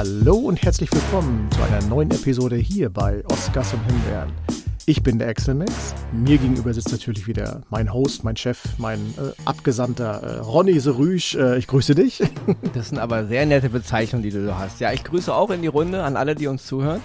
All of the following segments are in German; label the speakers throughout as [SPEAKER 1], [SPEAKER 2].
[SPEAKER 1] Hallo und herzlich willkommen zu einer neuen Episode hier bei Oscars und Himbeeren. Ich bin der Axel Max. Mir gegenüber sitzt natürlich wieder mein Host, mein Chef, mein äh, Abgesandter äh, Ronny Serüsch. Äh, ich grüße dich.
[SPEAKER 2] Das sind aber sehr nette Bezeichnungen, die du hast. Ja, ich grüße auch in die Runde an alle, die uns zuhören.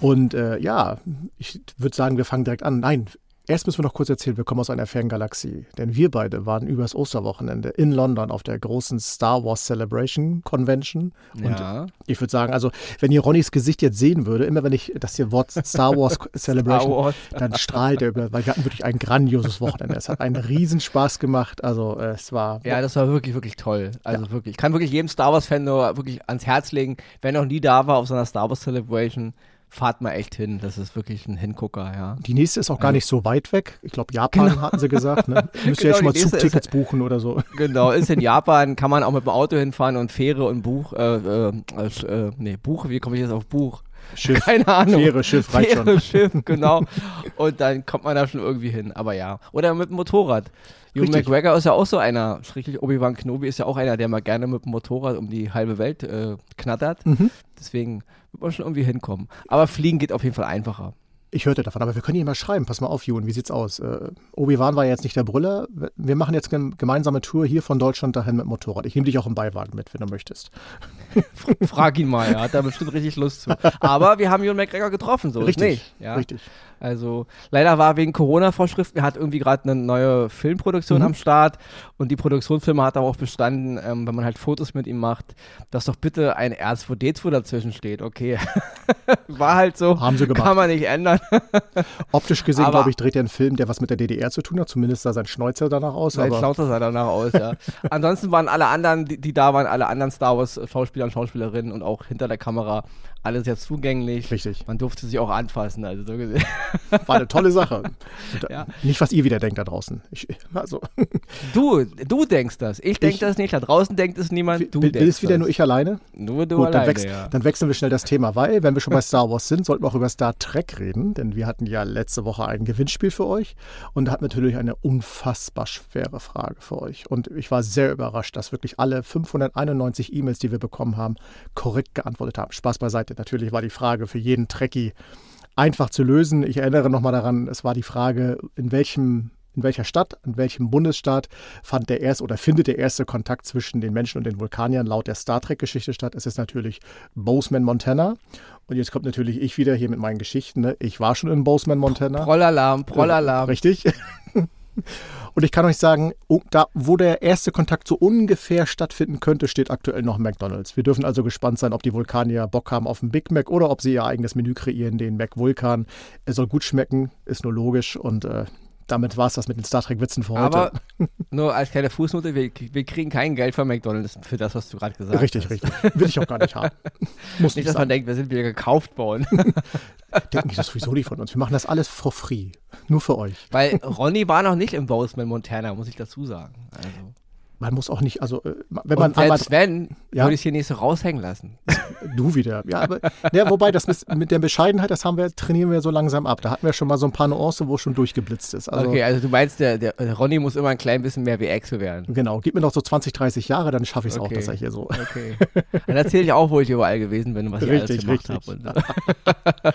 [SPEAKER 1] Und äh, ja, ich würde sagen, wir fangen direkt an. Nein, Erst müssen wir noch kurz erzählen, wir kommen aus einer Ferngalaxie. Denn wir beide waren übers Osterwochenende in London auf der großen Star Wars Celebration Convention. Und
[SPEAKER 2] Ja.
[SPEAKER 1] ich würde sagen, also, wenn ihr Ronnys Gesicht jetzt sehen würde, immer wenn ich das hier Wort Star Wars Celebration,
[SPEAKER 2] Wars.
[SPEAKER 1] dann strahlt er über, weil wir hatten wirklich ein grandioses Wochenende. Es hat einen Riesenspaß gemacht. Also, äh, es war.
[SPEAKER 2] Ja, das war wirklich, wirklich toll. Also wirklich. Ich kann wirklich jedem Star Wars-Fan nur wirklich ans Herz legen, wenn er noch nie da war auf so einer Star Wars Celebration, fahrt mal echt hin. Das ist wirklich ein Hingucker, ja.
[SPEAKER 1] Die nächste ist auch gar nicht so weit weg. Ich glaube, Japan hatten sie gesagt. Ne? Müsst ihr
[SPEAKER 2] Genau,
[SPEAKER 1] ja schon mal
[SPEAKER 2] nächste ist-
[SPEAKER 1] Zugtickets buchen oder so.
[SPEAKER 2] Genau, ist in Japan, kann man auch mit dem Auto hinfahren und Fähre und Buch, äh, äh, äh, äh, nee, Buch, wie komme ich jetzt auf Buch?
[SPEAKER 1] Schiff.
[SPEAKER 2] Keine Ahnung.
[SPEAKER 1] Fähre, Schiff reicht
[SPEAKER 2] Fähre,
[SPEAKER 1] schon.
[SPEAKER 2] Schiff, genau. Und dann kommt man da schon irgendwie hin. Aber ja. Oder mit dem Motorrad. Hugh. McGregor ist ja auch so einer, schräglich Obi-Wan Kenobi ist ja auch einer, der mal gerne mit dem Motorrad um die halbe Welt äh, knattert.
[SPEAKER 1] Mhm.
[SPEAKER 2] Deswegen wird man schon irgendwie hinkommen. Aber fliegen geht auf jeden Fall einfacher.
[SPEAKER 1] Ich hörte davon, aber wir können ihn mal schreiben. Pass mal auf, Jun, wie sieht's aus? Äh, Obi-Wan war ja jetzt nicht der Brüller. Wir machen jetzt eine gemeinsame Tour hier von Deutschland dahin mit Motorrad. Ich nehme dich auch im Beiwagen mit, wenn du möchtest.
[SPEAKER 2] Frag ihn mal, er hat da bestimmt richtig Lust zu. Aber wir haben Ewan McGregor getroffen, so
[SPEAKER 1] Richtig,
[SPEAKER 2] nicht. Ja?
[SPEAKER 1] richtig.
[SPEAKER 2] Also leider war wegen Corona-Vorschriften, er hat irgendwie gerade eine neue Filmproduktion
[SPEAKER 1] Mhm.
[SPEAKER 2] am Start und die Produktionsfirma hat darauf bestanden, ähm, wenn man halt Fotos mit ihm macht, dass doch bitte ein R2D2 dazwischen steht. Okay, war halt so,
[SPEAKER 1] Haben sie gemacht.
[SPEAKER 2] kann man nicht ändern.
[SPEAKER 1] Optisch gesehen, glaube ich, dreht er einen Film, der was mit der DDR zu tun hat. Zumindest sah sein Schnäuzer danach aus.
[SPEAKER 2] Sein
[SPEAKER 1] Aber
[SPEAKER 2] Schnauzer sah danach aus, ja. Ansonsten waren alle anderen, die, die da waren, alle anderen Star Wars Schauspieler und Schauspielerinnen und auch hinter der Kamera alle sehr zugänglich.
[SPEAKER 1] Richtig.
[SPEAKER 2] Man durfte sich auch anfassen, also so gesehen.
[SPEAKER 1] war eine tolle Sache.
[SPEAKER 2] Ja.
[SPEAKER 1] Nicht, was ihr wieder denkt da draußen. Ich, also,
[SPEAKER 2] Du, du denkst das. Ich denke das nicht. Da draußen denkt es niemand. Du
[SPEAKER 1] es wieder
[SPEAKER 2] das.
[SPEAKER 1] nur ich alleine?
[SPEAKER 2] Nur du
[SPEAKER 1] Gut, dann,
[SPEAKER 2] alleine,
[SPEAKER 1] wechs
[SPEAKER 2] ja.
[SPEAKER 1] dann wechseln wir schnell das Thema, weil, wenn wir schon bei Star Wars sind, sollten wir auch über Star Trek reden, denn wir hatten ja letzte Woche ein Gewinnspiel für euch und da hatten wir natürlich eine unfassbar schwere Frage für euch. Und ich war sehr überrascht, dass wirklich alle 591 E-Mails, die wir bekommen haben, korrekt geantwortet haben. Spaß beiseite. Natürlich war die Frage für jeden Trekkie einfach zu lösen. Ich erinnere nochmal daran, es war die Frage, in welchem in welcher Stadt, in welchem Bundesstaat fand der erste oder findet der erste Kontakt zwischen den Menschen und den Vulkaniern laut der Star Trek-Geschichte statt? Es ist natürlich Bozeman, Montana. Und jetzt kommt natürlich ich wieder hier mit meinen Geschichten. Ne? Ich war schon in Bozeman, Montana.
[SPEAKER 2] Prollalarm, Prollalarm.
[SPEAKER 1] Richtig. Und ich kann euch sagen, oh, da, wo der erste Kontakt so ungefähr stattfinden könnte, steht aktuell noch McDonalds. Wir dürfen also gespannt sein, ob die Vulkanier Bock haben auf einen Big Mac oder ob sie ihr eigenes Menü kreieren, den Mac Vulkan. Er soll gut schmecken, ist nur logisch. Und äh, damit war es das mit den Star Trek-Witzen für heute.
[SPEAKER 2] Aber nur als kleine Fußnote, wir, wir kriegen kein Geld von McDonalds für das, was du gerade gesagt
[SPEAKER 1] richtig,
[SPEAKER 2] hast.
[SPEAKER 1] richtig. Will ich auch gar nicht haben. Muss
[SPEAKER 2] Nicht, dass man
[SPEAKER 1] sein.
[SPEAKER 2] denkt, wir sind wieder gekauft worden.
[SPEAKER 1] Denken die das sowieso nicht von uns. Wir machen das alles for free. Nur für euch.
[SPEAKER 2] Weil Ronny war noch nicht im Bozeman, Montana, muss ich dazu sagen. Also.
[SPEAKER 1] Man muss auch nicht, also äh, wenn man
[SPEAKER 2] Und
[SPEAKER 1] einmal
[SPEAKER 2] selbst wenn,
[SPEAKER 1] Ja.
[SPEAKER 2] würde ich es hier nicht so raushängen lassen.
[SPEAKER 1] Du wieder. Ja, aber ja, wobei, das mit, mit der Bescheidenheit, das haben wir, trainieren wir so langsam ab. Da hatten wir schon mal so ein paar Nuancen, wo es schon durchgeblitzt ist. Also
[SPEAKER 2] okay, also du meinst, der, der Ronny muss immer ein klein bisschen mehr wie Axel werden.
[SPEAKER 1] genau, gib mir noch so 20, 30 Jahre, dann schaffe ich es auch,
[SPEAKER 2] Okay.
[SPEAKER 1] dass er hier so.
[SPEAKER 2] Okay. Dann erzähle ich auch, wo ich überall gewesen bin und was ich
[SPEAKER 1] Richtig,
[SPEAKER 2] alles gemacht habe.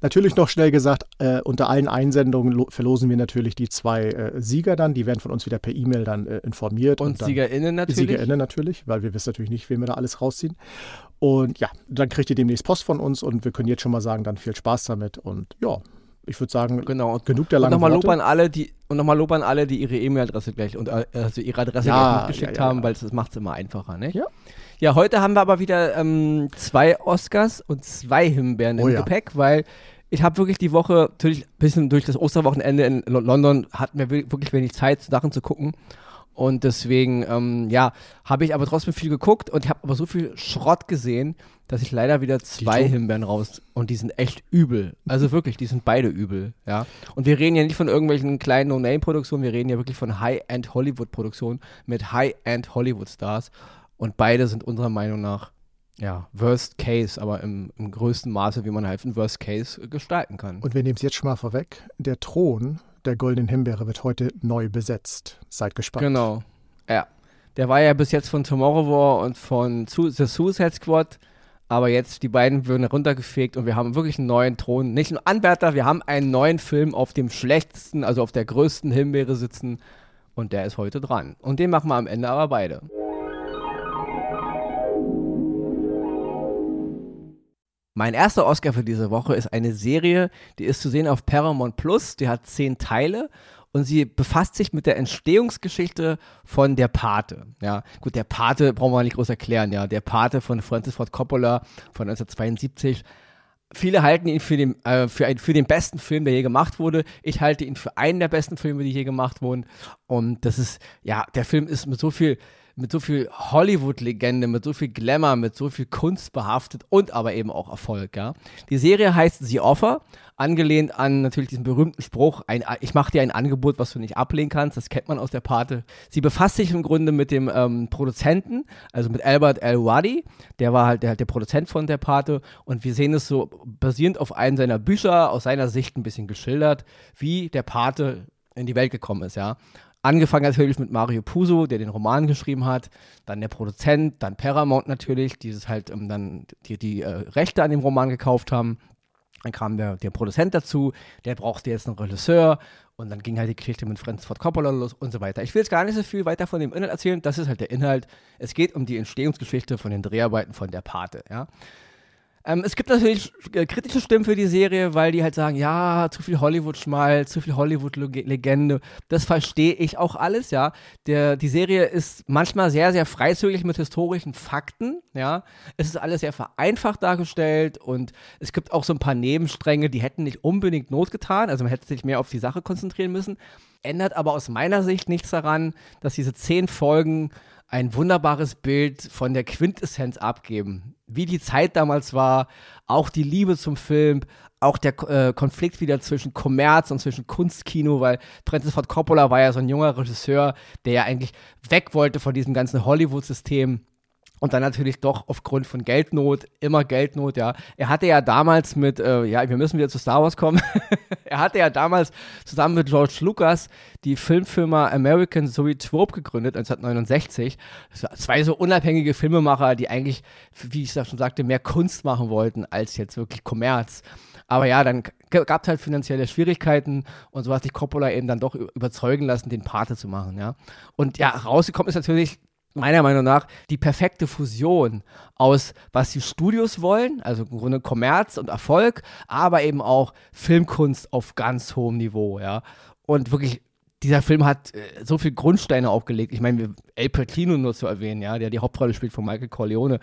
[SPEAKER 1] Natürlich noch schnell gesagt, äh, unter allen Einsendungen lo- verlosen wir natürlich die zwei äh, Sieger dann. Die werden von uns wieder per E-Mail dann äh, informiert.
[SPEAKER 2] Und
[SPEAKER 1] dann,
[SPEAKER 2] SiegerInnen natürlich.
[SPEAKER 1] SiegerInnen natürlich, weil wir wissen natürlich nicht, wen wir da alles rausziehen. Und ja, dann kriegt ihr demnächst Post von uns und wir können jetzt schon mal sagen, dann viel Spaß damit. Und ja, ich würde sagen,
[SPEAKER 2] Genau. Und,
[SPEAKER 1] genug der
[SPEAKER 2] und
[SPEAKER 1] langen
[SPEAKER 2] nochmal Lob
[SPEAKER 1] Worte.
[SPEAKER 2] an alle, die und nochmal Lob an alle, die ihre E-Mail-Adresse gleich und äh, also ihre Adresse
[SPEAKER 1] Ja,
[SPEAKER 2] gleich mitgeschickt
[SPEAKER 1] ja, ja,
[SPEAKER 2] haben, weil das macht es immer einfacher, nicht?
[SPEAKER 1] Ja.
[SPEAKER 2] Ja, heute haben wir aber wieder ähm, zwei Oscars und zwei Himbeeren
[SPEAKER 1] Oh
[SPEAKER 2] im. Gepäck, weil ich habe wirklich die Woche, natürlich ein bisschen durch das Osterwochenende in Lo- London, hatten wir- wirklich wenig Zeit, Sachen zu gucken. Und deswegen, ähm, ja, habe ich aber trotzdem viel geguckt und ich habe aber so viel Schrott gesehen, dass ich leider wieder zwei
[SPEAKER 1] Dito?
[SPEAKER 2] Himbeeren raus und die sind echt übel. Also wirklich, die sind beide übel, ja. Und wir reden ja nicht von irgendwelchen kleinen No-Name-Produktionen, wir reden ja wirklich von High-End Hollywood-Produktionen mit High-End Hollywood-Stars und beide sind unserer Meinung nach ja, Worst Case, aber im, im größten Maße, wie man halt einen Worst Case gestalten kann.
[SPEAKER 1] Und wir nehmen es jetzt schon mal vorweg. Der Thron der Goldenen Himbeere wird heute neu besetzt. Seid gespannt.
[SPEAKER 2] Genau. Ja. Der war ja bis jetzt von Tomorrow War und von Su The Suicide Squad Aber jetzt, die beiden würden runtergefegt und wir haben wirklich einen neuen Thron. Nicht nur Anwärter, wir haben einen neuen Film auf dem schlechtesten, also auf der größten Himbeere sitzen. Und der ist heute dran. Und den machen wir am Ende aber beide. Mein erster Oscar für diese Woche ist eine Serie, die ist zu sehen auf Paramount Plus. Die hat zehn Teile und sie befasst sich mit der Entstehungsgeschichte von Der Pate. Ja, gut, Der Pate brauchen wir nicht groß erklären. Ja, Der Pate von Francis Ford Coppola von 1972. Viele halten ihn für den, äh, für, ein, für den besten Film, der je gemacht wurde. Ich halte ihn für einen der besten Filme, die je gemacht wurden. Und das ist, ja, der Film ist mit so viel mit so viel Hollywood-Legende, mit so viel Glamour, mit so viel Kunst behaftet und aber eben auch Erfolg. Ja. Die Serie heißt The Offer, angelehnt an natürlich diesen berühmten Spruch, ein, ich mache dir ein Angebot, was du nicht ablehnen kannst, das kennt man aus der Pate. Sie befasst sich im Grunde mit dem ähm, Produzenten, also mit Albert El-Wadi, der war halt der, der Produzent von der Pate und wir sehen es so basierend auf einem seiner Bücher, aus seiner Sicht ein bisschen geschildert, wie der Pate in die Welt gekommen ist, ja. Angefangen natürlich mit Mario Puzo, der den Roman geschrieben hat, dann der Produzent, dann Paramount natürlich, die halt ähm, dann die, die äh, Rechte an dem Roman gekauft haben. Dann kam der, der Produzent dazu, der brauchte jetzt einen Regisseur und dann ging halt die Geschichte mit Francis Ford Coppola los und so weiter. Ich will jetzt gar nicht so viel weiter von dem Inhalt erzählen, das ist halt der Inhalt. Es geht um die Entstehungsgeschichte von den Dreharbeiten von der Pate, ja. Ähm, es gibt natürlich äh, kritische Stimmen für die Serie, weil die halt sagen, ja, zu viel Hollywood-Schmal, zu viel Hollywood-Legende. Das verstehe ich auch alles, ja. Der, die Serie ist manchmal sehr, sehr freizügig mit historischen Fakten, ja. Es ist alles sehr vereinfacht dargestellt und es gibt auch so ein paar Nebenstränge, die hätten nicht unbedingt Not getan. Also man hätte sich mehr auf die Sache konzentrieren müssen. Ändert aber aus meiner Sicht nichts daran, dass diese zehn Folgen ein wunderbares Bild von der Quintessenz abgeben. Wie die Zeit damals war, auch die Liebe zum Film, auch der äh, Konflikt wieder zwischen Kommerz und zwischen Kunstkino, weil Francis Ford Coppola war ja so ein junger Regisseur, der ja eigentlich weg wollte von diesem ganzen Hollywood-System und dann natürlich doch aufgrund von Geldnot, immer Geldnot, ja. Er hatte ja damals mit, äh, ja, wir müssen wieder zu Star Wars kommen. er hatte ja damals zusammen mit George Lucas die Filmfirma American Zoetrope gegründet, 1969. Zwei so unabhängige Filmemacher, die eigentlich, wie ich schon sagte, mehr Kunst machen wollten als jetzt wirklich Kommerz. Aber ja, dann gab es halt finanzielle Schwierigkeiten und so hat sich Coppola eben dann doch überzeugen lassen, den Pate zu machen, ja. Und ja, rausgekommen ist natürlich meiner Meinung nach die perfekte Fusion aus, was die Studios wollen, also im Grunde Kommerz und Erfolg, aber eben auch Filmkunst auf ganz hohem Niveau, ja. Und wirklich, dieser Film hat äh, so viele Grundsteine aufgelegt. Ich meine, El Pacino nur zu erwähnen, ja, der die Hauptrolle spielt von Michael Corleone.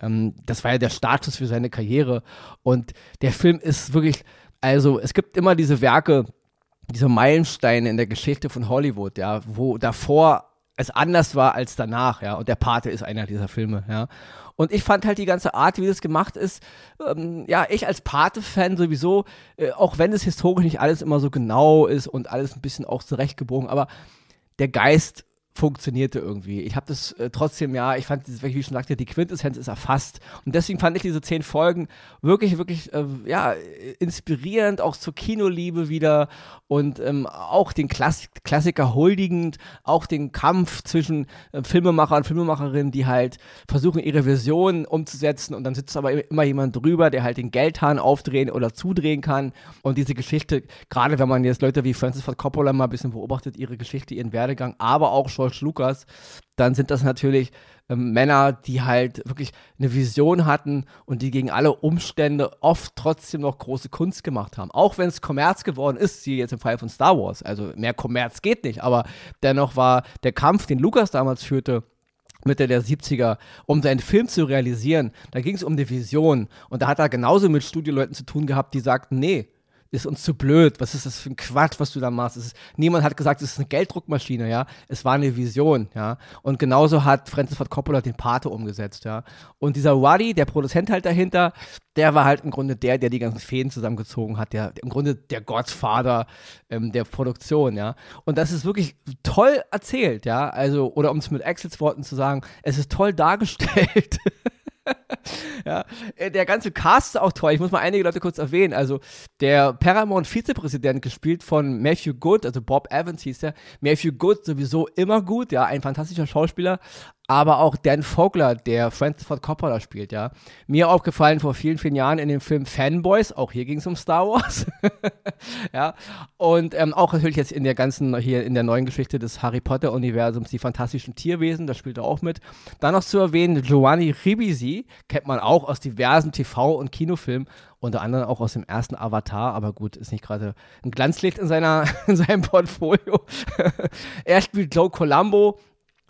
[SPEAKER 2] Ähm, das war ja der Status für seine Karriere. Und der Film ist wirklich, also es gibt immer diese Werke, diese Meilensteine in der Geschichte von Hollywood, ja, wo davor es anders war als danach, ja. Und der Pate ist einer dieser Filme, ja. Und ich fand halt die ganze Art, wie das gemacht ist, ähm, ja, ich als Pate-Fan sowieso, äh, auch wenn es historisch nicht alles immer so genau ist und alles ein bisschen auch zurechtgebogen, aber der Geist funktionierte irgendwie. Ich habe das äh, trotzdem, ja, ich fand, wie ich schon sagte, die Quintessenz ist erfasst. Und deswegen fand ich diese zehn Folgen wirklich, wirklich, äh, ja, inspirierend, auch zur Kinoliebe wieder und ähm, auch den Klass Klassiker huldigend, auch den Kampf zwischen äh, Filmemacher und Filmemacherinnen, die halt versuchen, ihre Vision umzusetzen und dann sitzt aber immer jemand drüber, der halt den Geldhahn aufdrehen oder zudrehen kann. Und diese Geschichte, gerade wenn man jetzt Leute wie Francis Ford Coppola mal ein bisschen beobachtet, ihre Geschichte, ihren Werdegang, aber auch schon George Lucas, dann sind das natürlich ähm, Männer, die halt wirklich eine Vision hatten und die gegen alle Umstände oft trotzdem noch große Kunst gemacht haben. Auch wenn es Kommerz geworden ist, wie jetzt im Fall von Star Wars. Also mehr Kommerz geht nicht, aber dennoch war der Kampf, den Lucas damals führte, Mitte der 70er, um seinen Film zu realisieren, da ging es um die Vision. Und da hat er genauso mit Studioleuten zu tun gehabt, die sagten, nee, ist uns zu blöd. Was ist das für ein Quatsch, was du da machst? Ist, niemand hat gesagt, es ist eine Gelddruckmaschine, ja. Es war eine Vision, ja. Und genauso hat Francis Ford Coppola den Pate umgesetzt, ja. Und dieser Wadi, der Produzent halt dahinter, der war halt im Grunde der, der die ganzen Fäden zusammengezogen hat, der, im Grunde der Gottvater ähm, der Produktion, ja. Und das ist wirklich toll erzählt, ja. Also, oder um es mit Exits Worten zu sagen, es ist toll dargestellt. ja, äh, der ganze Cast ist auch toll. Ich muss mal einige Leute kurz erwähnen. Also der Paramount-Vizepräsident, gespielt von Matthew Good, also Bob Evans hieß der. Matthew Good sowieso immer gut, ja, ein fantastischer Schauspieler aber auch Dan Vogler, der Francis Ford Coppola spielt, ja. Mir aufgefallen vor vielen, vielen Jahren in dem Film Fanboys, auch hier ging es um Star Wars, ja. Und ähm, auch natürlich jetzt in der ganzen, hier in der neuen Geschichte des Harry Potter-Universums, die fantastischen Tierwesen, da spielt er auch mit. Dann noch zu erwähnen, Giovanni Ribisi, kennt man auch aus diversen TV- und Kinofilmen, unter anderem auch aus dem ersten Avatar, aber gut, ist nicht gerade ein Glanzlicht in, seiner, in seinem Portfolio. er spielt Joe Colombo,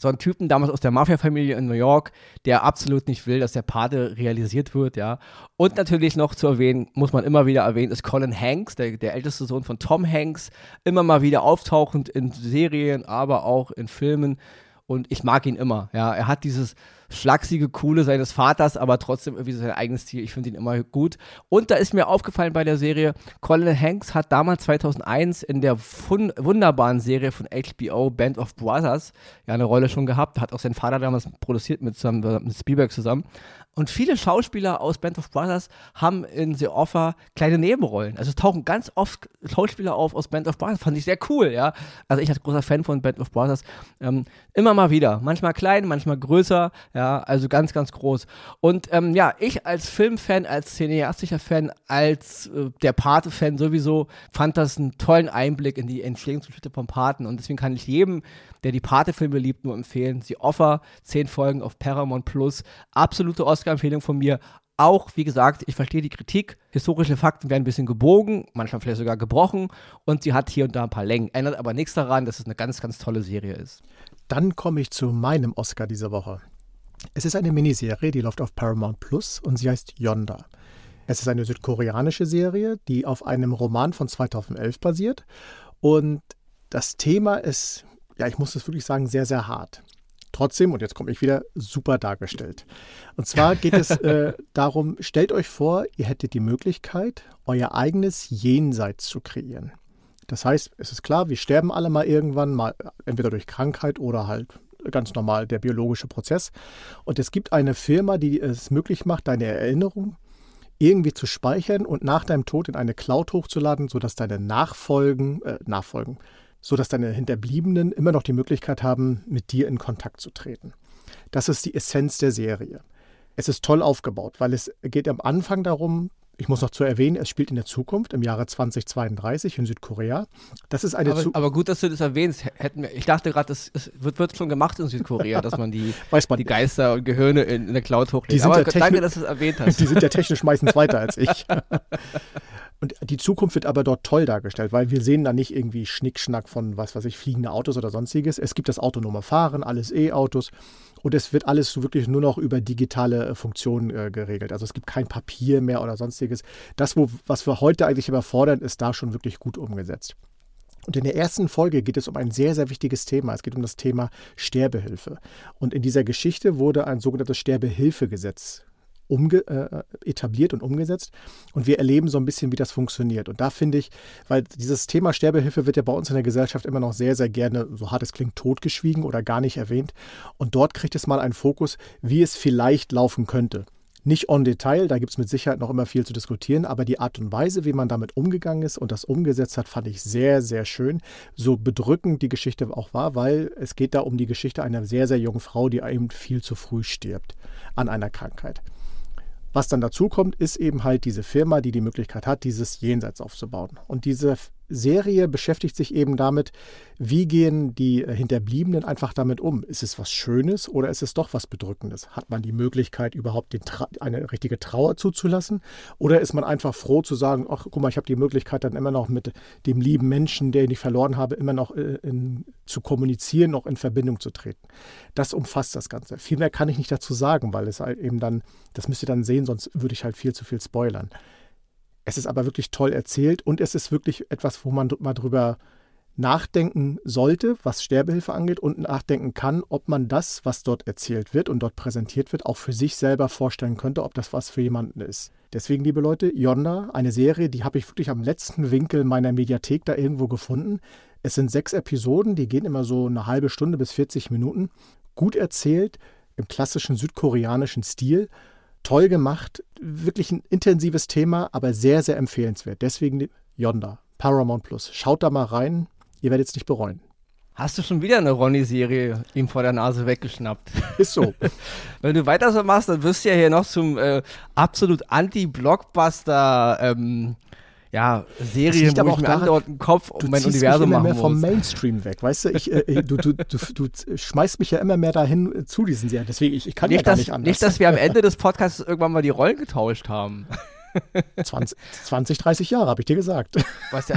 [SPEAKER 2] so einen Typen damals aus der Mafia-Familie in New York, der absolut nicht will, dass der Pate realisiert wird, ja. Und natürlich noch zu erwähnen, muss man immer wieder erwähnen, ist Colin Hanks, der, der älteste Sohn von Tom Hanks, immer mal wieder auftauchend in Serien, aber auch in Filmen. Und ich mag ihn immer, ja. Er hat dieses schlachsige, coole seines Vaters, aber trotzdem irgendwie sein eigenes Stil. Ich finde ihn immer gut. Und da ist mir aufgefallen bei der Serie, Colin Hanks hat damals 2001 in der wunderbaren Serie von HBO Band of Brothers ja eine Rolle schon gehabt. Hat auch sein Vater damals produziert mit, zusammen, mit Spielberg zusammen. Und viele Schauspieler aus Band of Brothers haben in The Offer kleine Nebenrollen. Also es tauchen ganz oft Schauspieler auf aus Band of Brothers. Fand ich sehr cool, ja. Also ich als großer Fan von Band of Brothers ähm, immer mal wieder. Manchmal klein, manchmal größer, ja. Also ganz, ganz groß. Und ähm, ja, ich als Filmfan, als cineastischer Fan, als äh, der Pate-Fan sowieso fand das einen tollen Einblick in die Entstehungsgeschichte vom Paten. Und deswegen kann ich jedem, der die Pate-Filme liebt, nur empfehlen. The Offer, zehn Folgen auf Paramount Plus. Absolute Oscar Oscar-Empfehlung von mir. Auch, wie gesagt, ich verstehe die Kritik. Historische Fakten werden ein bisschen gebogen, manchmal vielleicht sogar gebrochen. Und sie hat hier und da ein paar Längen. Ändert aber nichts daran, dass es eine ganz, ganz tolle Serie ist.
[SPEAKER 1] Dann komme ich zu meinem Oscar dieser Woche. Es ist eine Miniserie, die läuft auf Paramount Plus und sie heißt Yonda. Es ist eine südkoreanische Serie, die auf einem Roman von 2011 basiert. Und das Thema ist, ja, ich muss es wirklich sagen, sehr, sehr hart. Trotzdem, und jetzt komme ich wieder, super dargestellt. Und zwar geht es äh, darum, stellt euch vor, ihr hättet die Möglichkeit, euer eigenes Jenseits zu kreieren. Das heißt, es ist klar, wir sterben alle mal irgendwann, mal entweder durch Krankheit oder halt ganz normal der biologische Prozess. Und es gibt eine Firma, die es möglich macht, deine Erinnerung irgendwie zu speichern und nach deinem Tod in eine Cloud hochzuladen, sodass deine Nachfolgen, äh, Nachfolgen, sodass deine Hinterbliebenen immer noch die Möglichkeit haben, mit dir in Kontakt zu treten. Das ist die Essenz der Serie. Es ist toll aufgebaut, weil es geht am Anfang darum, ich muss noch zu erwähnen, es spielt in der Zukunft, im Jahre 2032 in Südkorea. Das ist eine
[SPEAKER 2] aber, aber gut, dass du das erwähnst. Hätten wir, ich dachte gerade, das, das wird, wird, schon gemacht in Südkorea, dass man die, man die Geister und Gehirne in, in der Cloud hochlädt.
[SPEAKER 1] Aber ja danke, dass du es erwähnt hast. Die sind ja technisch meistens weiter als ich. Und die Zukunft wird aber dort toll dargestellt, weil wir sehen da nicht irgendwie Schnickschnack von, was weiß ich, fliegende Autos oder sonstiges. Es gibt das autonome Fahren, alles E-Autos und es wird alles wirklich nur noch über digitale äh, Funktionen äh, geregelt. Also es gibt kein Papier mehr oder sonstiges. Das, wo, was wir heute eigentlich überfordern, ist da schon wirklich gut umgesetzt. Und in der ersten Folge geht es um ein sehr, sehr wichtiges Thema. Es geht um das Thema Sterbehilfe. Und in dieser Geschichte wurde ein sogenanntes Sterbehilfegesetz umge äh, etabliert und umgesetzt. Und wir erleben so ein bisschen, wie das funktioniert. Und da finde ich, weil dieses Thema Sterbehilfe wird ja bei uns in der Gesellschaft immer noch sehr, sehr gerne, so hart es klingt, totgeschwiegen oder gar nicht erwähnt. Und dort kriegt es mal einen Fokus, wie es vielleicht laufen könnte. Nicht on Detail, da gibt es mit Sicherheit noch immer viel zu diskutieren, aber die Art und Weise, wie man damit umgegangen ist und das umgesetzt hat, fand ich sehr, sehr schön. So bedrückend die Geschichte auch war, weil es geht da um die Geschichte einer sehr, sehr jungen Frau, die eben viel zu früh stirbt an einer Krankheit. Was dann dazu kommt, ist eben halt diese Firma, die die Möglichkeit hat, dieses Jenseits aufzubauen. Und diese Serie beschäftigt sich eben damit, wie gehen die äh, Hinterbliebenen einfach damit um. Ist es was Schönes oder ist es doch was Bedrückendes? Hat man die Möglichkeit, überhaupt eine richtige Trauer zuzulassen? Oder ist man einfach froh zu sagen, ach guck mal, ich habe die Möglichkeit dann immer noch mit dem lieben Menschen, den ich verloren habe, immer noch äh, in, zu kommunizieren, noch in Verbindung zu treten. Das umfasst das Ganze. Viel mehr kann ich nicht dazu sagen, weil es halt eben dann, das müsst ihr dann sehen, sonst würde ich halt viel zu viel spoilern. Es ist aber wirklich toll erzählt und es ist wirklich etwas, wo man mal drüber nachdenken sollte, was Sterbehilfe angeht und nachdenken kann, ob man das, was dort erzählt wird und dort präsentiert wird, auch für sich selber vorstellen könnte, ob das was für jemanden ist. Deswegen, liebe Leute, Yonda, eine Serie, die habe ich wirklich am letzten Winkel meiner Mediathek da irgendwo gefunden. Es sind sechs Episoden, die gehen immer so eine halbe Stunde bis 40 Minuten. Gut erzählt, im klassischen südkoreanischen Stil Toll gemacht, wirklich ein intensives Thema, aber sehr, sehr empfehlenswert. Deswegen Yonder, Paramount Plus. Schaut da mal rein, ihr werdet es nicht bereuen.
[SPEAKER 2] Hast du schon wieder eine Ronny-Serie ihm vor der Nase weggeschnappt?
[SPEAKER 1] Ist so.
[SPEAKER 2] Wenn du weiter so machst, dann wirst du ja hier noch zum äh, absolut Anti-Blockbuster ähm, ja, Serien, wo ich mir andauernd einen Kopf um mein Universum
[SPEAKER 1] machen
[SPEAKER 2] muss.
[SPEAKER 1] Du vom Mainstream weg, weißt du? Ich, äh, du, du, du, du, schmeißt mich ja immer mehr dahin zu diesen Serien. Deswegen, ich, ich kann nicht, ja gar
[SPEAKER 2] dass,
[SPEAKER 1] nicht anders.
[SPEAKER 2] Nicht, dass wir am Ende des Podcasts irgendwann mal die Rollen getauscht haben.
[SPEAKER 1] 20, 20 30 Jahre, habe ich dir gesagt.
[SPEAKER 2] Was ja,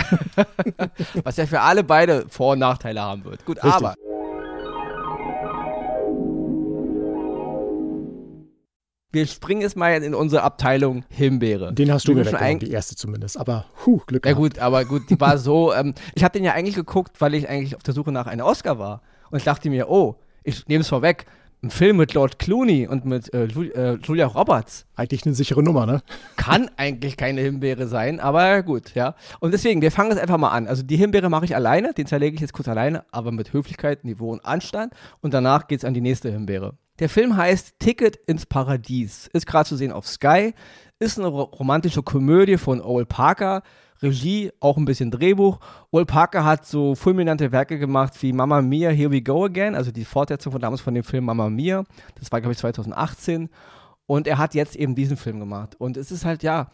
[SPEAKER 2] was ja für alle beide Vor- und Nachteile haben wird. Gut, Richtig. aber. Wir springen jetzt mal in unsere Abteilung Himbeere.
[SPEAKER 1] Den hast du mir weggenommen, die erste zumindest. Aber, huh, Glück
[SPEAKER 2] Ja gut, aber gut, die war so, ähm, ich habe den ja eigentlich geguckt, weil ich eigentlich auf der Suche nach einem Oscar war. Und ich dachte mir, oh, ich nehme es vorweg, ein Film mit Lord Clooney und mit äh, äh, Julia Roberts.
[SPEAKER 1] Eigentlich eine sichere Nummer, ne?
[SPEAKER 2] Kann eigentlich keine Himbeere sein, aber gut, ja. Und deswegen, wir fangen jetzt einfach mal an. Also die Himbeere mache ich alleine, den zerlege ich jetzt kurz alleine, aber mit Höflichkeit, Niveau und Anstand. Und danach geht es an die nächste Himbeere. Der Film heißt Ticket ins Paradies. Ist gerade zu sehen auf Sky. Ist eine romantische Komödie von Owl Parker Regie, auch ein bisschen Drehbuch. Will Parker hat so fulminante Werke gemacht wie Mama Mia, Here We Go Again, also die Fortsetzung von damals von dem Film Mama Mia. Das war, glaube ich, 2018. Und er hat jetzt eben diesen Film gemacht. Und es ist halt, ja,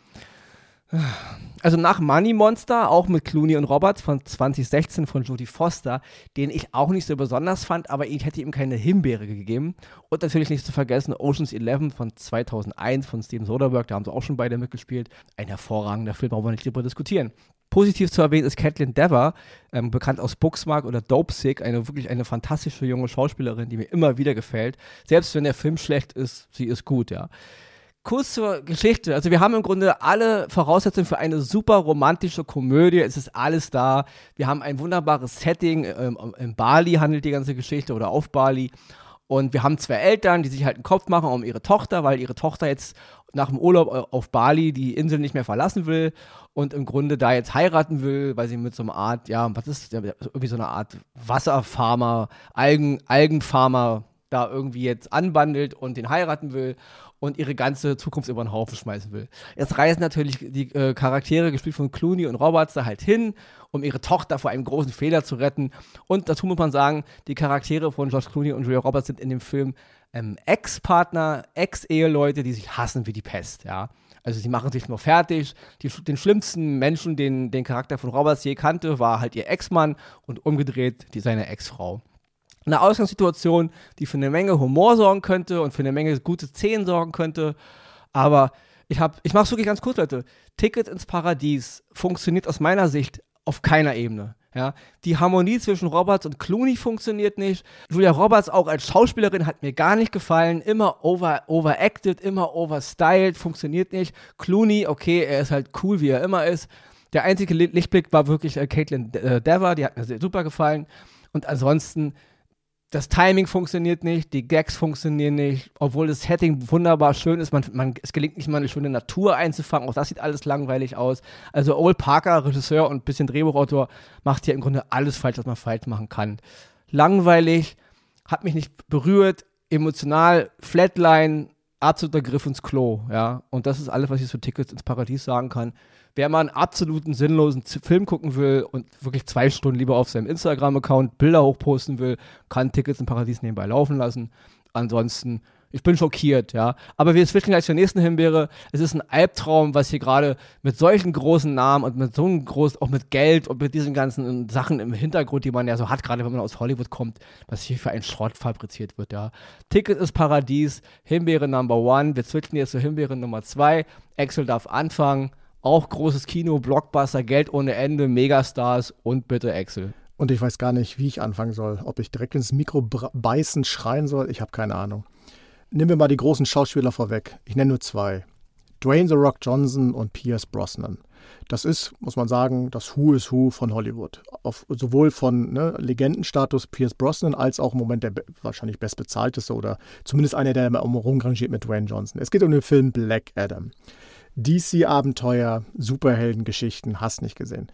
[SPEAKER 2] also nach Money Monster, auch mit Clooney und Roberts von 2016 von Jodie Foster, den ich auch nicht so besonders fand, aber ich hätte ihm keine Himbeere gegeben. Und natürlich nicht zu vergessen Ocean's 11 von 2001 von Steven Soderbergh, da haben sie auch schon beide mitgespielt. Ein hervorragender Film, brauchen wir nicht drüber diskutieren. Positiv zu erwähnen ist Catelyn Dever, ähm, bekannt aus Booksmark oder Dope Sick, eine wirklich eine fantastische junge Schauspielerin, die mir immer wieder gefällt. Selbst wenn der Film schlecht ist, sie ist gut, ja kurz zur Geschichte. Also wir haben im Grunde alle Voraussetzungen für eine super romantische Komödie. Es ist alles da. Wir haben ein wunderbares Setting. Ähm, in Bali handelt die ganze Geschichte oder auf Bali. Und wir haben zwei Eltern, die sich halt einen Kopf machen um ihre Tochter, weil ihre Tochter jetzt nach dem Urlaub auf Bali die Insel nicht mehr verlassen will und im Grunde da jetzt heiraten will, weil sie mit so einer Art, ja, was ist, irgendwie so eine Art Wasserfarmer, Algen, Algenfarmer da irgendwie jetzt anbandelt und den heiraten will und ihre ganze Zukunft über den Haufen schmeißen will. Jetzt reisen natürlich die äh, Charaktere, gespielt von Clooney und Roberts, da halt hin, um ihre Tochter vor einem großen Fehler zu retten. Und dazu muss man sagen, die Charaktere von George Clooney und Julia Roberts sind in dem Film ähm, Ex-Partner, Ex-Eheleute, die sich hassen wie die Pest, ja. Also sie machen sich nur fertig. Die, den schlimmsten Menschen, den den Charakter von Roberts je kannte, war halt ihr Ex-Mann und umgedreht die seine Ex-Frau eine Ausgangssituation, die für eine Menge Humor sorgen könnte und für eine Menge gute Szenen sorgen könnte. Aber ich habe, ich mache es wirklich ganz kurz, Leute. Ticket ins Paradies funktioniert aus meiner Sicht auf keiner Ebene. Ja, die Harmonie zwischen Roberts und Clooney funktioniert nicht. Julia Roberts auch als Schauspielerin hat mir gar nicht gefallen. Immer over, overacted, immer overstyled, funktioniert nicht. Clooney, okay, er ist halt cool, wie er immer ist. Der einzige Lichtblick war wirklich äh, Caitlin äh, Dever, die hat mir super gefallen. Und ansonsten das Timing funktioniert nicht, die Gags funktionieren nicht, obwohl das Setting wunderbar schön ist. Man, man, es gelingt nicht mal eine schöne Natur einzufangen, auch das sieht alles langweilig aus. Also Old Parker, Regisseur und bisschen Drehbuchautor, macht hier im Grunde alles falsch, was man falsch machen kann. Langweilig, hat mich nicht berührt, emotional, Flatline, absoluter Griff ins Klo, ja. Und das ist alles, was ich zu Tickets ins Paradies sagen kann. Wer mal einen absoluten sinnlosen Film gucken will und wirklich zwei Stunden lieber auf seinem Instagram-Account Bilder hochposten will, kann Tickets ins Paradies nebenbei laufen lassen. Ansonsten ich bin schockiert, ja. Aber wir switchen gleich zur nächsten Himbeere. Es ist ein Albtraum, was hier gerade mit solchen großen Namen und mit so einem großen, auch mit Geld und mit diesen ganzen Sachen im Hintergrund, die man ja so hat, gerade wenn man aus Hollywood kommt, was hier für ein Schrott fabriziert wird, ja. Ticket ist Paradies, Himbeere Number One. Wir switchen jetzt zur Himbeere Nummer zwei. Axel darf anfangen. Auch großes Kino, Blockbuster, Geld ohne Ende, Megastars und bitte Axel.
[SPEAKER 1] Und ich weiß gar nicht, wie ich anfangen soll. Ob ich direkt ins Mikro beißen, schreien soll, ich habe keine Ahnung. Nehmen wir mal die großen Schauspieler vorweg. Ich nenne nur zwei. Dwayne The Rock Johnson und Pierce Brosnan. Das ist, muss man sagen, das Who is Who von Hollywood. Auf, sowohl von ne, Legendenstatus Pierce Brosnan als auch im Moment der wahrscheinlich bestbezahlteste oder zumindest einer, der immer rumrangiert mit Dwayne Johnson. Es geht um den Film Black Adam. DC-Abenteuer, Superheldengeschichten, hast nicht gesehen.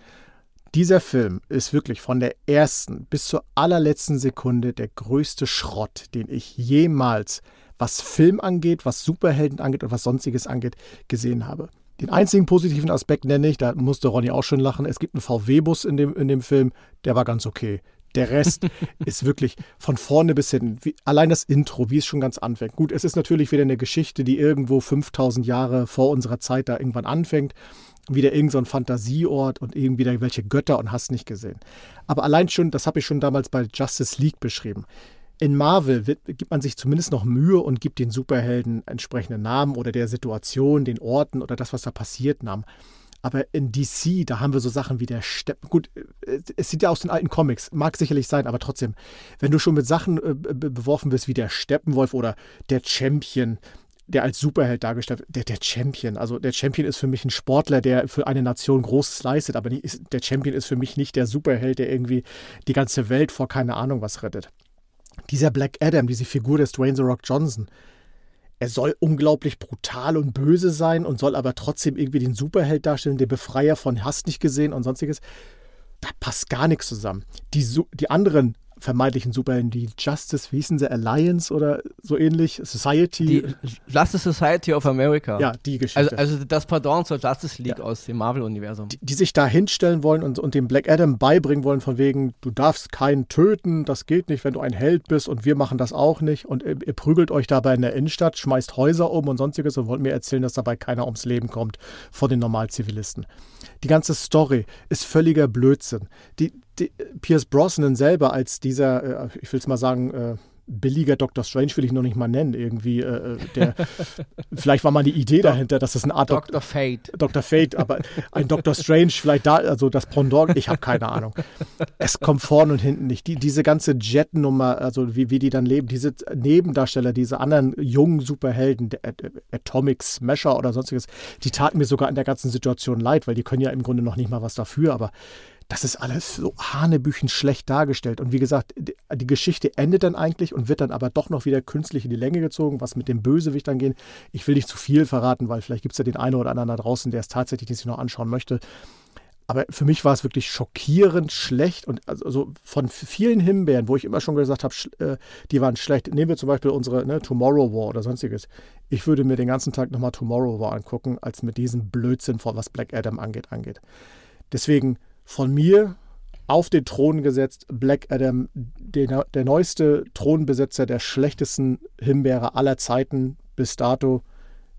[SPEAKER 1] Dieser Film ist wirklich von der ersten bis zur allerletzten Sekunde der größte Schrott, den ich jemals was Film angeht, was Superhelden angeht und was sonstiges angeht, gesehen habe. Den einzigen positiven Aspekt nenne ich, da musste Ronny auch schon lachen, es gibt einen VW-Bus in dem, in dem Film, der war ganz okay. Der Rest ist wirklich von vorne bis hinten. Wie, allein das Intro, wie es schon ganz anfängt. Gut, es ist natürlich wieder eine Geschichte, die irgendwo 5000 Jahre vor unserer Zeit da irgendwann anfängt. Wieder irgend so ein Fantasieort und irgendwie da welche Götter und hast nicht gesehen. Aber allein schon, das habe ich schon damals bei Justice League beschrieben. In Marvel gibt man sich zumindest noch Mühe und gibt den Superhelden entsprechende Namen oder der Situation, den Orten oder das, was da passiert, Namen. Aber in DC, da haben wir so Sachen wie der Steppen. Gut, äh, es sieht ja aus den alten Comics, mag sicherlich sein, aber trotzdem, wenn du schon mit Sachen äh, beworfen wirst wie der Steppenwolf oder der Champion, der als Superheld dargestellt wird, der, der Champion. Also der Champion ist für mich ein Sportler, der für eine Nation Großes leistet, aber nicht, der Champion ist für mich nicht der Superheld, der irgendwie die ganze Welt vor keine Ahnung was rettet. Dieser Black Adam, diese Figur des Dwayne The Rock Johnson, er soll unglaublich brutal und böse sein und soll aber trotzdem irgendwie den Superheld darstellen, den Befreier von Hast nicht gesehen und sonstiges. Da passt gar nichts zusammen. Die, die anderen vermeintlichen Superhelden, die Justice, wie hießen sie, Alliance oder so ähnlich, Society.
[SPEAKER 2] Die Justice Society of America.
[SPEAKER 1] Ja, die Geschichte.
[SPEAKER 2] Also, also das Pardon zur Justice League ja. aus dem Marvel-Universum.
[SPEAKER 1] Die, die, sich da hinstellen wollen und, und dem Black Adam beibringen wollen, von wegen, du darfst keinen töten, das geht nicht, wenn du ein Held bist und wir machen das auch nicht. Und ihr, ihr prügelt euch dabei in der Innenstadt, schmeißt Häuser um und sonstiges und wollt mir erzählen, dass dabei keiner ums Leben kommt vor den Normalzivilisten. Die ganze Story ist völliger Blödsinn. Die, die, Pierce Brosnan selber als dieser, äh, ich will es mal sagen, äh, billiger Dr. Strange will ich noch nicht mal nennen. Irgendwie, äh, äh der, vielleicht war mal die Idee dahinter, dass das eine Art
[SPEAKER 2] Dr. Fate.
[SPEAKER 1] Dr. Fate, aber ein Dr. Strange, vielleicht da, also das Pendant, ich habe keine Ahnung. Es kommt vorne und hinten nicht. Die, diese ganze Jet-Nummer, also wie, wie die dann leben, diese Nebendarsteller, diese anderen jungen Superhelden, der Atomic Smasher oder sonstiges, die taten mir sogar in der ganzen Situation leid, weil die können ja im Grunde noch nicht mal was dafür, aber das ist alles so hanebüchen schlecht dargestellt. Und wie gesagt, die Geschichte endet dann eigentlich und wird dann aber doch noch wieder künstlich in die Länge gezogen, was mit dem Bösewicht dann geht. Ich will nicht zu viel verraten, weil vielleicht gibt es ja den einen oder anderen da draußen, der es tatsächlich sich noch anschauen möchte. Aber für mich war es wirklich schockierend schlecht und also von vielen Himbeeren, wo ich immer schon gesagt habe, äh, die waren schlecht. Nehmen wir zum Beispiel unsere ne, Tomorrow War oder sonstiges. Ich würde mir den ganzen Tag nochmal Tomorrow War angucken, als mit diesem Blödsinn, was Black Adam angeht, angeht. Deswegen von mir auf den Thron gesetzt. Black Adam, der, der neueste Thronbesetzer der schlechtesten Himbeere aller Zeiten bis dato.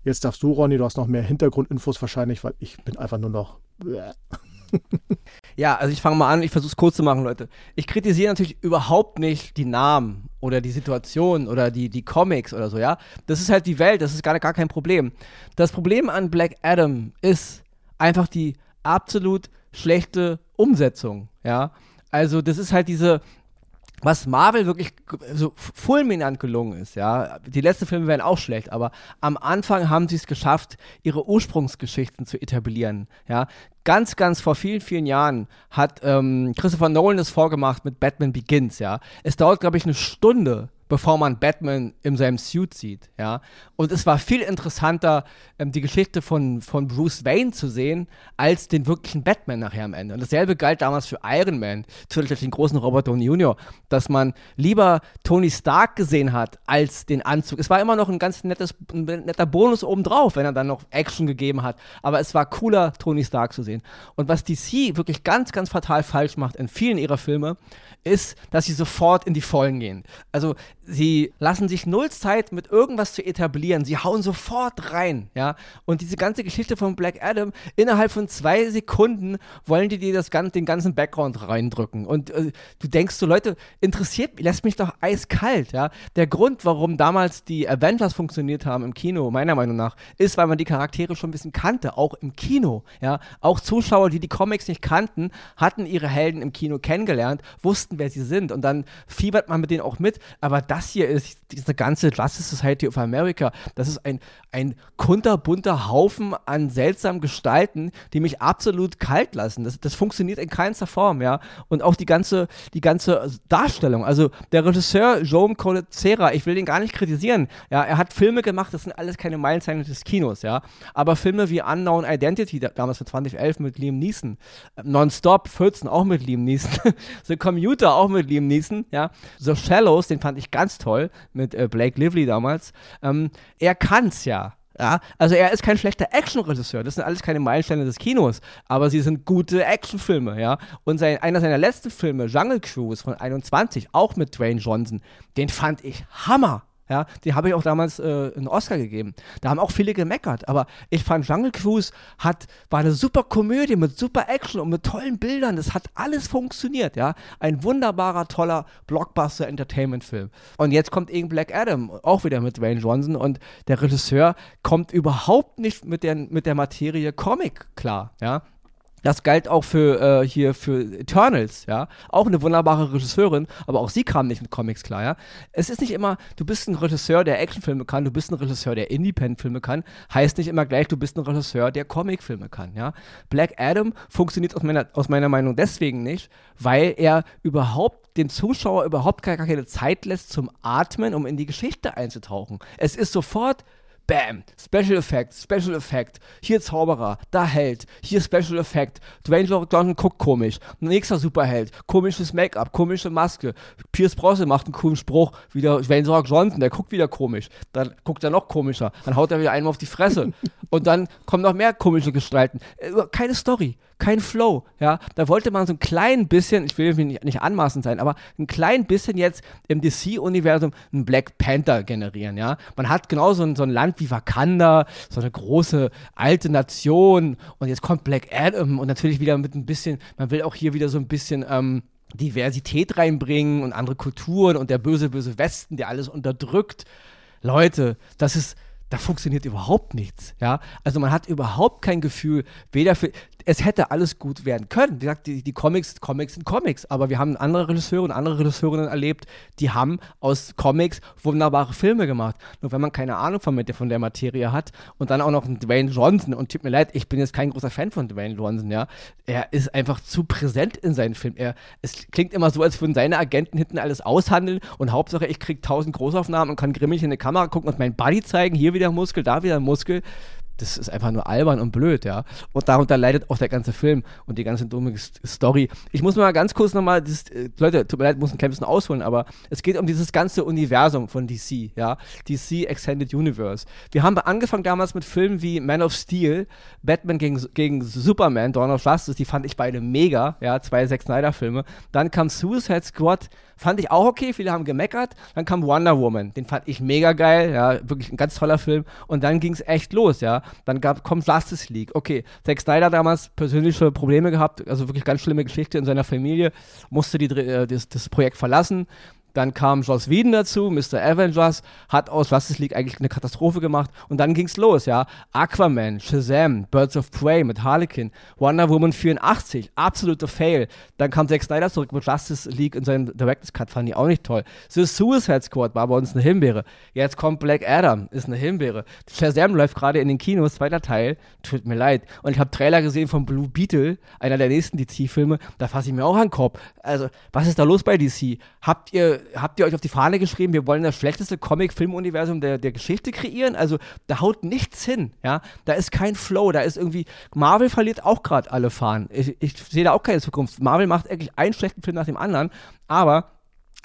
[SPEAKER 1] Jetzt darfst du, Ronny, du hast noch mehr Hintergrundinfos wahrscheinlich, weil ich bin einfach nur noch.
[SPEAKER 2] ja, also ich fange mal an, ich versuche es kurz zu machen, Leute. Ich kritisiere natürlich überhaupt nicht die Namen oder die Situation oder die, die Comics oder so, ja. Das ist halt die Welt, das ist gar, gar kein Problem. Das Problem an Black Adam ist einfach die absolut schlechte Umsetzung, ja. Also das ist halt diese, was Marvel wirklich so fulminant gelungen ist, ja. Die letzten Filme wären auch schlecht, aber am Anfang haben sie es geschafft, ihre Ursprungsgeschichten zu etablieren, ja. Ganz, ganz vor vielen, vielen Jahren hat ähm, Christopher Nolan das vorgemacht mit Batman Begins, ja. Es dauert, glaube ich, eine Stunde, bevor man Batman in seinem Suit sieht, ja. Und es war viel interessanter, ähm, die Geschichte von, von Bruce Wayne zu sehen, als den wirklichen Batman nachher am Ende. Und dasselbe galt damals für Iron Man, zusätzlich den großen Robert Downey Jr., dass man lieber Tony Stark gesehen hat, als den Anzug. Es war immer noch ein ganz nettes, ein netter Bonus obendrauf, wenn er dann noch Action gegeben hat. Aber es war cooler, Tony Stark zu sehen. Und was DC wirklich ganz, ganz fatal falsch macht in vielen ihrer Filme, ist, dass sie sofort in die Vollen gehen. Also sie lassen sich null Zeit mit irgendwas zu etablieren. Sie hauen sofort rein, ja. Und diese ganze Geschichte von Black Adam, innerhalb von zwei Sekunden wollen die dir das, den ganzen Background reindrücken. Und äh, du denkst so, Leute, interessiert, lässt mich doch eiskalt, ja. Der Grund, warum damals die Avengers funktioniert haben im Kino, meiner Meinung nach, ist, weil man die Charaktere schon ein bisschen kannte, auch im Kino, ja. Auch Zuschauer, die die Comics nicht kannten, hatten ihre Helden im Kino kennengelernt, wussten, wer sie sind. Und dann fiebert man mit denen auch mit. Aber das hier ist diese ganze Justice Society of America. Das ist ein, ein kunterbunter Haufen an seltsamen Gestalten, die mich absolut kalt lassen. Das, das funktioniert in keinster Form, ja. Und auch die ganze, die ganze Darstellung. Also der Regisseur Joan Colcera, ich will den gar nicht kritisieren. Ja, er hat Filme gemacht, das sind alles keine Meilensteine des Kinos, ja. Aber Filme wie Unknown Identity, damals für 2011 mit Liam Neeson, Nonstop 14 auch mit Liam Neeson, The Commuter auch mit Liam Neeson, ja. The Shallows, den fand ich ganz ganz toll mit äh, Blake Lively damals. Ähm, er kann's ja. Ja, also er ist kein schlechter Actionregisseur. Das sind alles keine Meilensteine des Kinos, aber sie sind gute Actionfilme, ja. Und sein, einer seiner letzten Filme, Jungle Cruise von 21, auch mit Dwayne Johnson, den fand ich Hammer. Ja, die habe ich auch damals äh, einen Oscar gegeben. Da haben auch viele gemeckert, aber ich fand Jungle Cruise hat, war eine super Komödie mit super Action und mit tollen Bildern. Das hat alles funktioniert, ja. Ein wunderbarer, toller Blockbuster-Entertainment-Film. Und jetzt kommt eben Black Adam, auch wieder mit Dwayne Johnson und der Regisseur kommt überhaupt nicht mit der, mit der Materie Comic klar, ja. Das galt auch für äh, hier für Eternals, ja. Auch eine wunderbare Regisseurin, aber auch sie kam nicht mit Comics klar, ja. Es ist nicht immer, du bist ein Regisseur, der Actionfilme kann, du bist ein Regisseur, der Independent-Filme kann, heißt nicht immer gleich, du bist ein Regisseur, der Comicfilme kann, ja. Black Adam funktioniert aus meiner, aus meiner Meinung deswegen nicht, weil er überhaupt den Zuschauer überhaupt gar keine Zeit lässt zum Atmen, um in die Geschichte einzutauchen. Es ist sofort Bam, Special Effect, Special Effect, hier Zauberer, da Held, hier Special Effect, Dwayne Johnson guckt komisch, nächster Superheld, komisches Make-up, komische Maske, Pierce Brosnan macht einen coolen Spruch, wieder Dwayne Johnson, der guckt wieder komisch, dann guckt er noch komischer, dann haut er wieder einen auf die Fresse und dann kommen noch mehr komische Gestalten. Äh, keine Story, kein Flow, ja. Da wollte man so ein klein bisschen, ich will nicht, nicht anmaßend sein, aber ein klein bisschen jetzt im DC-Universum einen Black Panther generieren, ja. Man hat genau so ein, so ein Land wie Wakanda, so eine große alte Nation und jetzt kommt Black Adam und natürlich wieder mit ein bisschen, man will auch hier wieder so ein bisschen, ähm, Diversität reinbringen und andere Kulturen und der böse, böse Westen, der alles unterdrückt. Leute, das ist, da funktioniert überhaupt nichts, ja. Also man hat überhaupt kein Gefühl, weder für, es hätte alles gut werden können. Wie gesagt, die, die, Comics, Comics sind Comics, aber wir haben andere Regisseure und andere Regisseurinnen erlebt, die haben aus Comics wunderbare Filme gemacht. Nur wenn man keine Ahnung von, von der Materie hat und dann auch noch einen Dwayne Johnson, und tut mir leid, ich bin jetzt kein großer Fan von Dwayne Johnson, ja, er ist einfach zu präsent in seinen Filmen. Es klingt immer so, als würden seine Agenten hinten alles aushandeln und Hauptsache, ich kriege tausend Großaufnahmen und kann grimmig in die Kamera gucken und meinen Buddy zeigen, hier wieder Muskel, da wieder Muskel das ist einfach nur albern und blöd, ja. Und darunter leidet auch der ganze Film und die ganze dumme Story. Ich muss mal ganz kurz nochmal, äh, Leute, tut mir leid, muss ein klein bisschen ausholen, aber es geht um dieses ganze Universum von DC, ja. DC Extended Universe. Wir haben angefangen damals mit Filmen wie Man of Steel, Batman gegen, gegen Superman, Dawn of Justice, die fand ich beide mega, ja, zwei Zack Snyder-Filme. Dann kam Suicide Squad, Fand ich auch okay, viele haben gemeckert. Dann kam Wonder Woman, den fand ich mega geil, ja, wirklich ein ganz toller Film. Und dann ging es echt los, ja. Dann gab, kommt Justice League. Okay, Zack Snyder damals persönliche Probleme gehabt, also wirklich ganz schlimme Geschichte in seiner Familie, musste die, äh, das, das Projekt verlassen. Dann kam Joss Whedon dazu, Mr. Avengers, hat aus Justice League eigentlich eine Katastrophe gemacht. Und dann ging's los, ja. Aquaman, Shazam, Birds of Prey mit Harlequin, Wonder Woman 84, absoluter Fail. Dann kam Zack Snyder zurück mit Justice League in seinem Director's Cut, fand ich auch nicht toll. The Suicide Squad war bei uns eine Himbeere. Jetzt kommt Black Adam, ist eine Himbeere. Shazam läuft gerade in den Kinos, zweiter Teil. Tut mir leid. Und ich habe Trailer gesehen von Blue Beetle, einer der nächsten DC-Filme. Da fasse ich mir auch an den Kopf. Also, was ist da los bei DC? Habt ihr habt ihr euch auf die Fahne geschrieben, wir wollen das schlechteste Comic-Film-Universum der, der Geschichte kreieren? Also da haut nichts hin, ja. Da ist kein Flow, da ist irgendwie, Marvel verliert auch gerade alle Fahnen. Ich, ich sehe da auch keine Zukunft. Marvel macht eigentlich einen schlechten Film nach dem anderen, aber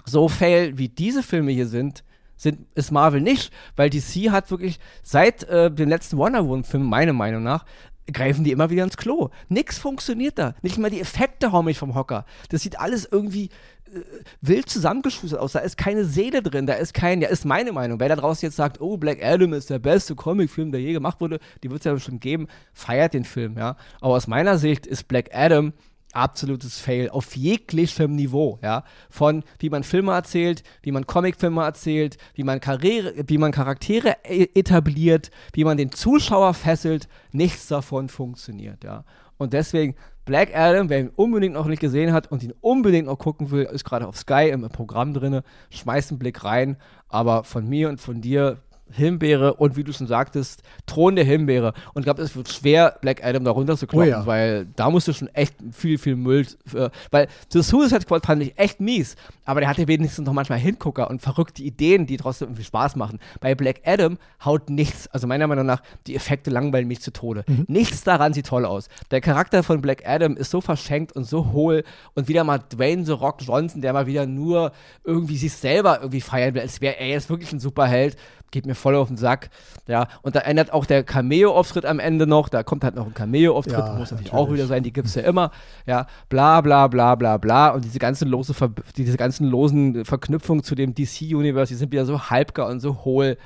[SPEAKER 2] so fail wie diese Filme hier sind, sind, ist Marvel nicht, weil DC hat wirklich seit äh, dem letzten Wonder Woman-Film, meiner Meinung nach, greifen die immer wieder ins Klo. Nix funktioniert da. Nicht mal die Effekte hauen mich vom Hocker. Das sieht alles irgendwie äh, wild zusammengeschustert aus. Da ist keine Seele drin, da ist kein, ja, ist meine Meinung. Wer da draußen jetzt sagt, oh, Black Adam ist der beste Comicfilm, der je gemacht wurde, die wird es ja bestimmt geben, feiert den Film, ja. Aber aus meiner Sicht ist Black Adam absolutes Fail auf jeglichem Niveau, ja. Von wie man Filme erzählt, wie man Comicfilme erzählt, wie man Karriere, wie man Charaktere e etabliert, wie man den Zuschauer fesselt, nichts davon funktioniert, ja. Und deswegen Black Adam, wer ihn unbedingt noch nicht gesehen hat und ihn unbedingt noch gucken will, ist gerade auf Sky im Programm drin. Schmeißt einen Blick rein. Aber von mir und von dir Himbeere und wie du schon sagtest, Thron der Himbeere. Und ich glaube, es wird schwer, Black Adam da runterzukloppen,
[SPEAKER 1] Oh ja.
[SPEAKER 2] weil da musst du schon echt viel, viel Müll. Äh, weil The Suicide Squad fand ich echt mies, aber der hatte wenigstens noch manchmal Hingucker und verrückte Ideen, die trotzdem irgendwie Spaß machen. Bei Black Adam haut nichts, also meiner Meinung nach, die Effekte langweilen mich zu Tode. Nichts daran sieht toll aus. Der Charakter von Black Adam ist so verschenkt und so hohl und wieder mal Dwayne The Rock Johnson, der mal wieder nur irgendwie sich selber irgendwie feiern will, als wäre er jetzt wirklich ein Superheld geht mir voll auf den Sack. Ja, und da ändert auch der Cameo-Auftritt am Ende noch. Da kommt halt noch ein Cameo-Auftritt,
[SPEAKER 1] Ja,
[SPEAKER 2] muss natürlich,
[SPEAKER 1] natürlich.
[SPEAKER 2] auch wieder sein, die gibt es ja immer. Ja, bla bla bla bla bla. Und diese ganzen lose Ver diese ganzen losen Verknüpfungen zu dem DC-Universe, die sind wieder so halbgar und so hohl.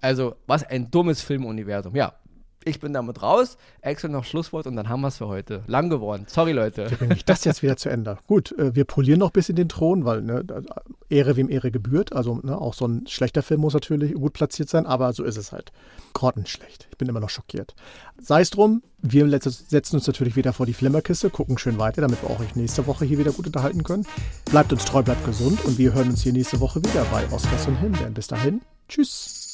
[SPEAKER 2] Also, was ein dummes Filmuniversum. Ja, ich bin damit raus. Axel noch Schlusswort und dann haben wir es für heute. Lang geworden. Sorry, Leute.
[SPEAKER 1] Wie bringe ich das jetzt wieder zu Ende? Gut, äh, wir polieren noch ein bisschen den Thron, weil ne, Ehre wem Ehre gebührt. Also ne, auch so ein schlechter Film muss natürlich gut platziert sein, aber so ist es halt. Grottenschlecht. Ich bin immer noch schockiert. Sei es drum, wir setzen uns natürlich wieder vor die Flimmerkiste, gucken schön weiter, damit wir auch euch nächste Woche hier wieder gut unterhalten können. Bleibt uns treu, bleibt gesund und wir hören uns hier nächste Woche wieder bei Oscars und Himbeeren. Bis dahin, tschüss.